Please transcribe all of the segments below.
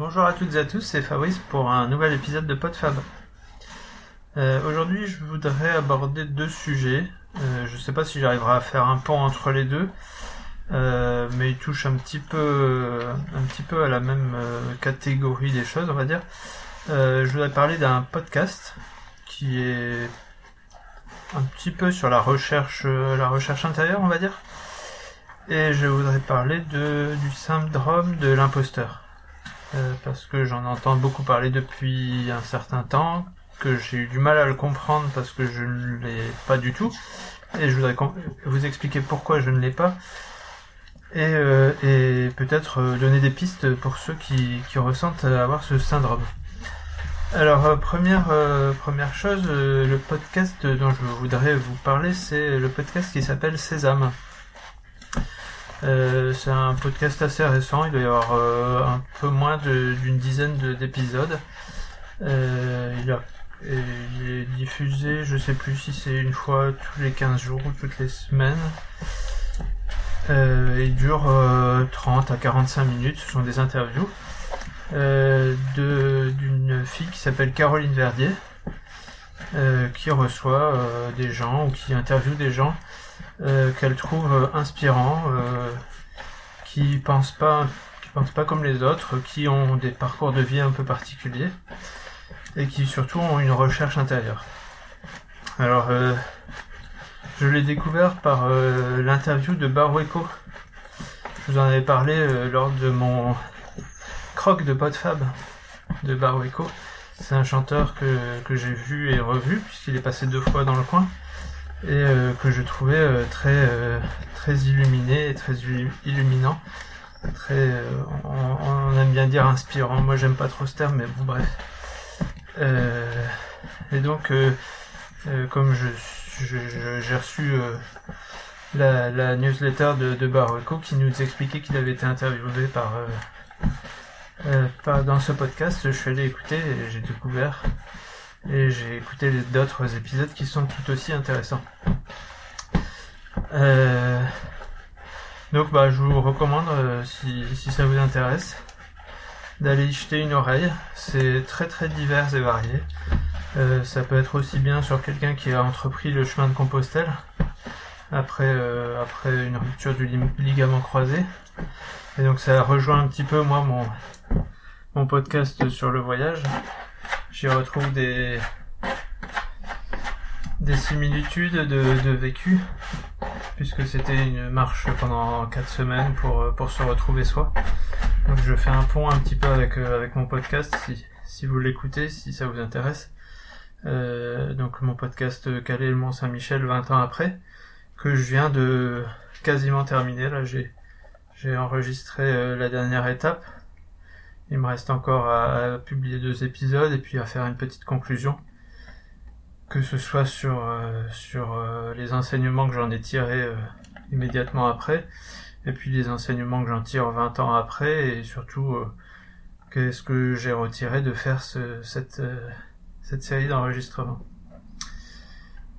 Bonjour à toutes et à tous, c'est Fabrice pour un nouvel épisode de PodFab. Euh, Aujourd'hui, je voudrais aborder deux sujets. Euh, je ne sais pas si j'arriverai à faire un pont entre les deux, euh, mais ils touchent un petit peu, à la même catégorie des choses, on va dire. Je voudrais parler d'un podcast qui est un petit peu sur la recherche, la recherche intérieure, on va dire. Et je voudrais parler du syndrome de l'imposteur. Euh, parce que j'en entends beaucoup parler depuis un certain temps, que j'ai eu du mal à le comprendre parce que je ne l'ai pas du tout. Et je voudrais vous expliquer pourquoi je ne l'ai pas. Et, euh, peut-être euh, donner des pistes pour ceux qui, ressentent avoir ce syndrome. Alors, première, première chose, le podcast dont je voudrais vous parler, c'est le podcast qui s'appelle Sésame. Euh, c'est un podcast assez récent, il doit y avoir euh, un peu moins d'une dizaine de- d'épisodes. Euh, il, est diffusé, je sais plus si c'est une fois tous les 15 jours ou toutes les semaines. Il dure euh, 30 à 45 minutes, ce sont des interviews d'une fille qui s'appelle Caroline Verdier, qui reçoit des gens ou qui interviewe des gens euh, qu'elle trouve euh, inspirants, euh, qui pensent pas, qui pensent pas comme les autres, qui ont des parcours de vie un peu particuliers et qui surtout ont une recherche intérieure. Alors, je l'ai découvert par l'interview de Barweco. Je vous en avais parlé lors de mon croc de PodFab de Barweco. C'est un chanteur que, que j'ai vu et revu puisqu'il est passé deux fois dans le coin et euh, que je trouvais euh, très euh, très illuminé et très illu- illuminant. Très on, aime bien dire inspirant. Moi j'aime pas trop ce terme mais bon bref. Et donc comme je j'ai reçu la, newsletter de, de qui nous expliquait qu'il avait été interviewé par, par dans ce podcast je suis allé écouter et j'ai découvert et j'ai écouté d'autres épisodes qui sont tout aussi intéressants. Euh, donc bah je vous recommande euh, si, ça vous intéresse d'aller y jeter une oreille. C'est très très divers et varié. Euh, ça peut être aussi bien sur quelqu'un qui a entrepris le chemin de Compostelle après après une rupture du ligament croisé. Et donc ça rejoint un petit peu moi mon podcast sur le voyage. J'y retrouve des des similitudes de, de vécu puisque c'était une marche pendant quatre semaines pour euh, pour se retrouver soi. Donc je fais un pont un petit peu avec euh, avec mon podcast si si vous l'écoutez si ça vous intéresse. Euh, donc mon podcast euh, Calais le Mont Saint-Michel 20 ans après que je viens de quasiment terminer là j'ai j'ai enregistré la dernière étape il me reste encore à, publier deux épisodes et puis à faire une petite conclusion. Que ce soit sur, euh, euh, les enseignements que j'en ai tirés euh, immédiatement après, et puis les enseignements que j'en tire 20 ans après, et surtout qu'est-ce que j'ai retiré de faire ce, cette, cette série d'enregistrements.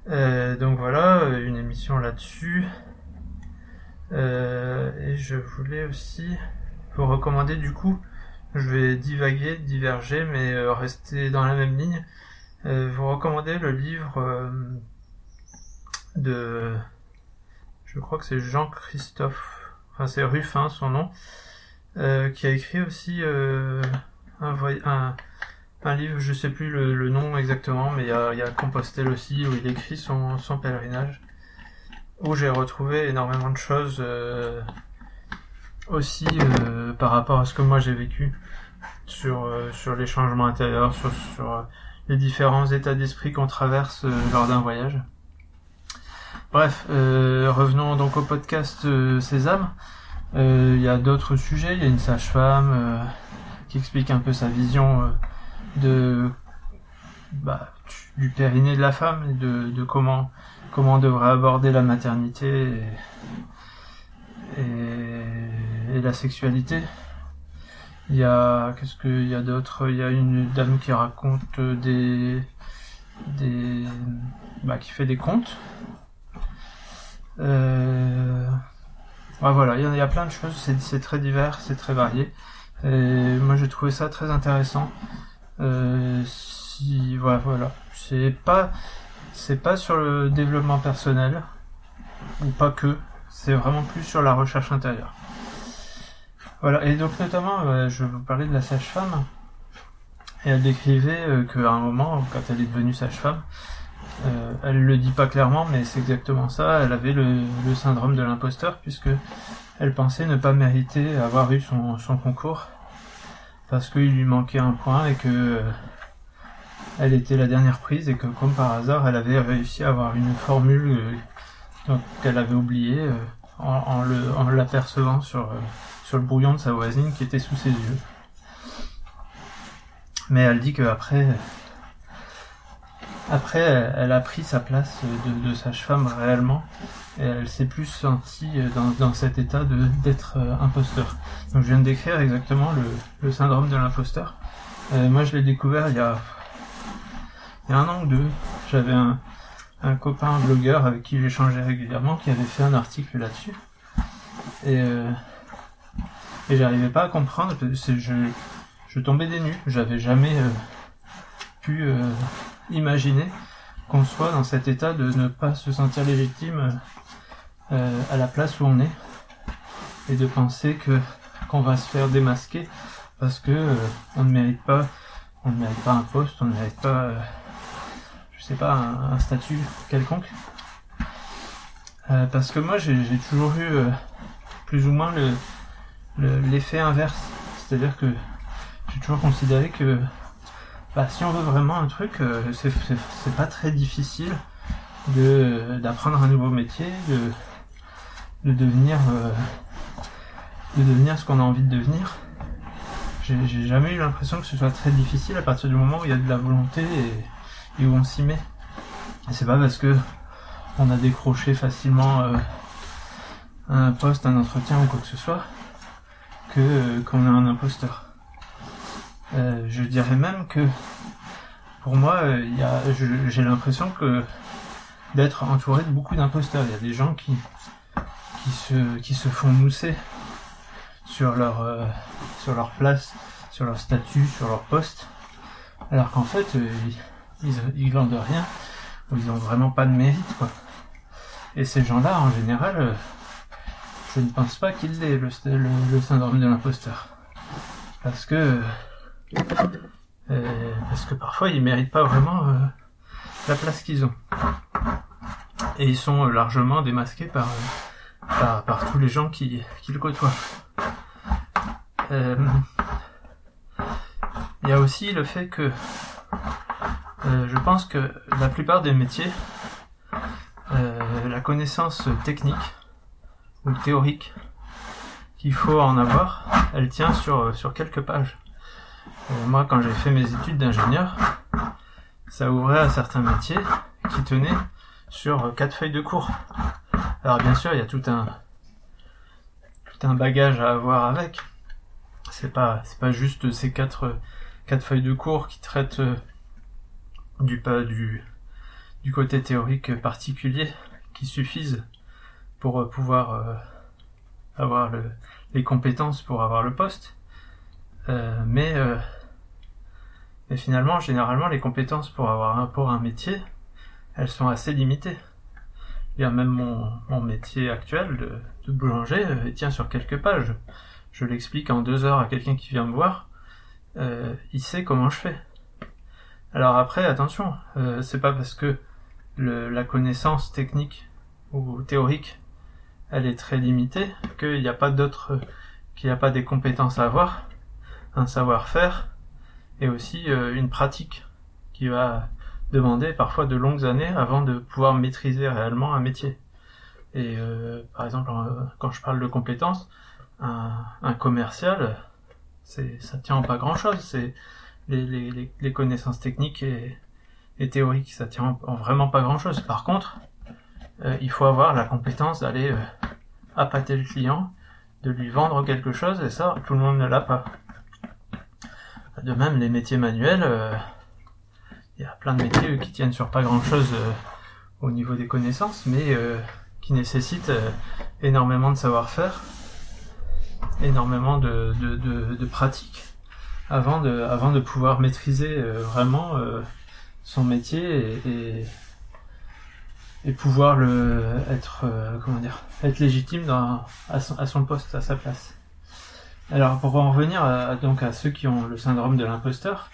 Euh, donc voilà, une émission là-dessus. Et je voulais aussi vous recommander du coup je vais divaguer, diverger, mais euh, rester dans la même ligne. Euh, vous recommandez le livre euh, de, je crois que c'est Jean-Christophe, enfin c'est Ruffin son nom, euh, qui a écrit aussi un, livre, je sais plus le, nom exactement, mais il y a, y Compostelle aussi où il écrit son, son pèlerinage, où j'ai retrouvé énormément de choses. Aussi euh, par rapport à ce que moi j'ai vécu sur euh, sur les changements intérieurs, sur sur euh, les différents états d'esprit qu'on traverse euh, lors d'un voyage. Bref, euh, revenons donc au podcast Sésame. Il y a d'autres sujets. Il y a une sage-femme qui explique un peu sa vision de bah, du périnée de la femme de, de comment comment on devrait aborder la maternité la sexualité. Il y a qu'est-ce qu'il y a d'autre? Il y a une dame qui raconte des des bah, qui fait des contes. Euh, voilà, il y, a- plein de choses. C'est c'est très divers, c'est très varié. Et moi j'ai trouvé ça très intéressant. Euh, si voilà, voilà. c'est pas c'est pas sur le développement personnel ou pas que, c'est vraiment plus sur la recherche intérieure. Voilà, et donc notamment, euh, je vous parler de la sage-femme. Et elle décrivait euh, qu'à un moment, quand elle est devenue sage-femme, euh, elle le dit pas clairement, mais c'est exactement ça. Elle avait le, syndrome de l'imposteur puisque elle pensait ne pas mériter avoir eu son, son concours parce qu'il lui manquait un point et que euh, elle était la dernière prise et que comme par hasard, elle avait réussi à avoir une formule qu'elle avait oubliée en, en l'apercevant sur sur le brouillon de sa voisine qui était sous ses yeux. Mais elle dit qu'après, après, elle a pris sa place de, sage-femme réellement. Et elle s'est plus sentie dans, cet état de d'être euh, imposteur. Donc je viens de décrire exactement le, syndrome de l'imposteur. Euh, moi je l'ai découvert il y, a, il y a un an ou deux. J'avais un, un copain blogueur avec qui j'échangeais régulièrement qui avait fait un article là-dessus. Et, euh, et j'arrivais pas à comprendre. Je, tombais des nues. J'avais jamais euh, pu euh, imaginer qu'on soit dans cet état de ne pas se sentir légitime euh, à la place où on est et de penser que qu'on va se faire démasquer parce que on ne mérite pas on ne mérite pas un poste, on ne mérite pas je sais pas un, statut quelconque. parce que moi j'ai toujours eu plus ou moins le l'effet inverse, c'est-à-dire que j'ai toujours considéré que bah, si on veut vraiment un truc, euh, c'est pas très difficile d'apprendre un nouveau métier, de, de devenir euh, de devenir ce qu'on a envie de devenir. J'ai jamais eu l'impression que ce soit très difficile à partir du moment où il y a de la volonté et, où on s'y met. Et c'est pas parce que on a décroché facilement euh, un poste, un entretien ou quoi que ce soit qu'on est un imposteur. Euh, je dirais même que pour moi, euh, j'ai l'impression que d'être entouré de beaucoup d'imposteurs. Il y a des gens qui, se, font mousser sur leur, euh, sur leur place, sur leur statut, sur leur poste, alors qu'en fait, ils, ils glandent rien, ou ils ont vraiment pas de mérite, quoi. Et ces gens-là, en général, je ne pense pas qu'ils aient le, syndrome de l'imposteur. Parce que euh, parce que parfois ils méritent pas vraiment euh, la place qu'ils ont. Et ils sont largement démasqués par, par, par, tous les gens qui, qui le côtoient. Euh, il y a aussi le fait que je pense que la plupart des métiers, la connaissance technique ou théorique qu'il faut en avoir, elle tient sur, sur quelques pages. Euh, moi, quand j'ai fait mes études d'ingénieur, ça ouvrait à certains métiers qui tenaient sur quatre feuilles de cours. Alors bien sûr, il y a tout un tout un bagage à avoir avec. C'est pas c'est pas juste ces quatre quatre feuilles de cours qui traitent euh, du pas du du côté théorique particulier qui suffisent pour euh, pouvoir avoir le, les compétences pour avoir le poste. mais et finalement, généralement, les compétences pour avoir un, pour un métier, elles sont assez limitées. Il y a même mon, mon métier actuel de, de boulanger, euh, il tient sur quelques pages. Je l'explique en deux heures à quelqu'un qui vient me voir, euh, il sait comment je fais. Alors après, attention, euh, c'est pas parce que le, la connaissance technique ou théorique, elle est très limitée, qu'il n'y a pas d'autres, qu'il n'y a pas des compétences à avoir, un savoir-faire, et aussi euh, une pratique qui va demander parfois de longues années avant de pouvoir maîtriser réellement un métier. Et euh, par exemple, quand je parle de compétences, un, commercial, c'est ça tient pas grand chose. C'est les, connaissances techniques et, et, théoriques, ça tient en vraiment pas grand chose. Par contre, euh, il faut avoir la compétence d'aller appâter le client, de lui vendre quelque chose, et ça, tout le monde ne l'a pas. De même, les métiers manuels, euh, il y a plein de métiers qui tiennent sur pas grand chose euh, au niveau des connaissances, mais euh, qui nécessitent énormément de savoir-faire. énormément de, pratique avant de, pouvoir maîtriser euh, vraiment euh, son métier et, et pouvoir le, être, euh, comment dire, être légitime dans, à, son, poste, à sa place. Alors pour en revenir à, donc à ceux qui ont le syndrome de l'imposteur,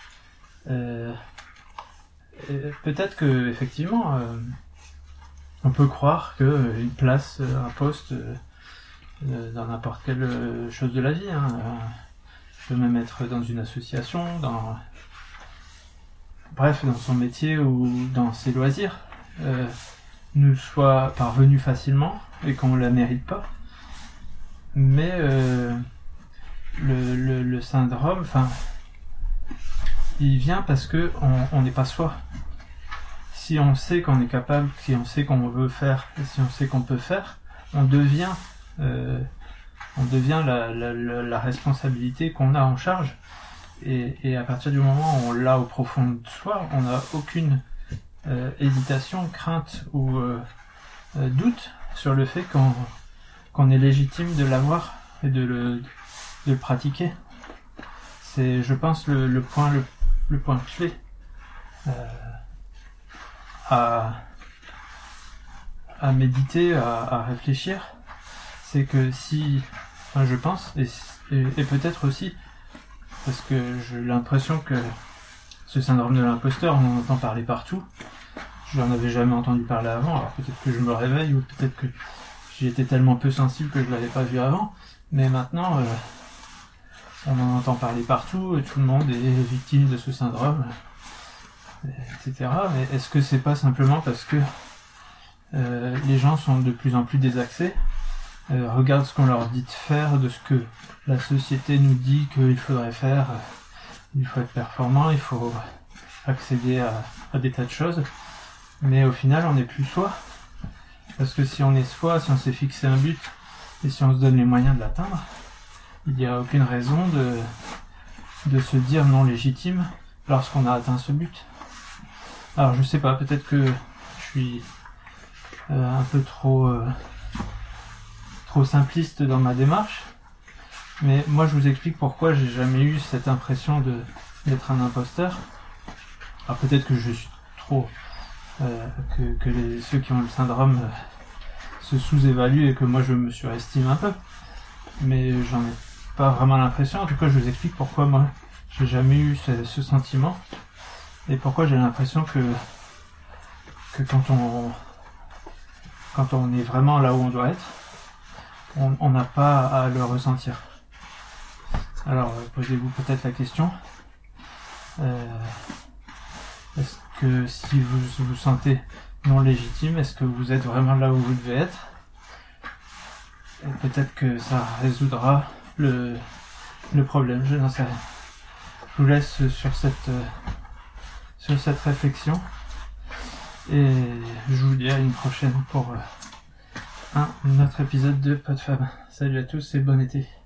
euh, euh, peut-être que effectivement euh, on peut croire que place, un poste euh, dans n'importe quelle euh, chose de la vie, hein, euh, peut même être dans une association, bref dans son métier ou dans ses loisirs, euh, nous soit parvenu facilement et qu'on la mérite pas. Mais euh, le, syndrome, enfin, il vient parce que on n'est pas soi. Si on sait qu'on est capable, si on sait qu'on veut faire, si on sait qu'on peut faire, on devient, euh, on devient la responsabilité qu'on a en charge. Et, et à partir du moment où on l'a au profond de soi, on n'a aucune euh, hésitation, crainte ou euh, euh, doute sur le fait qu'on est légitime de l'avoir et de le, pratiquer. C'est, je pense, le, point le, clé à, méditer, à, réfléchir. C'est que si, enfin, je pense, et peut-être aussi, parce que j'ai l'impression que ce syndrome de l'imposteur, on en entend parler partout. Je n'en avais jamais entendu parler avant, alors peut-être que je me réveille ou peut-être que j'y étais tellement peu sensible que je l'avais pas vu avant. Mais maintenant, euh, on en entend parler partout et tout le monde est victime de ce syndrome, etc. Mais est-ce que c'est pas simplement parce que euh, les gens sont de plus en plus désaxés, euh, regardent ce qu'on leur dit de faire, de ce que la société nous dit qu'il faudrait faire. Il faut être performant, il faut accéder à, à des tas de choses. Mais au final, on n'est plus soi. Parce que si on est soi, si on s'est fixé un but, et si on se donne les moyens de l'atteindre, il n'y a aucune raison de, de se dire non légitime lorsqu'on a atteint ce but. Alors je sais pas, peut-être que je suis euh, un peu trop euh, trop simpliste dans ma démarche, mais moi je vous explique pourquoi j'ai jamais eu cette impression d'être un imposteur. Alors peut-être que je suis trop que, que les, ceux qui ont le syndrome euh, se sous-évaluent et que moi je me surestime un peu. Mais j'en ai pas vraiment l'impression. En tout cas, je vous explique pourquoi moi j'ai jamais eu ce, ce sentiment et pourquoi j'ai l'impression que que quand on quand on est vraiment là où on doit être, on on n'a pas à le ressentir. Alors, euh, posez-vous peut-être la question. Euh, est-ce que si vous vous sentez non légitime, est-ce que vous êtes vraiment là où vous devez être? Et peut-être que ça résoudra le, problème, je n'en sais rien. Je vous laisse sur cette, euh, sur cette réflexion. Et je vous dis à une prochaine pour euh, un autre épisode de PodFab. Salut à tous et bon été.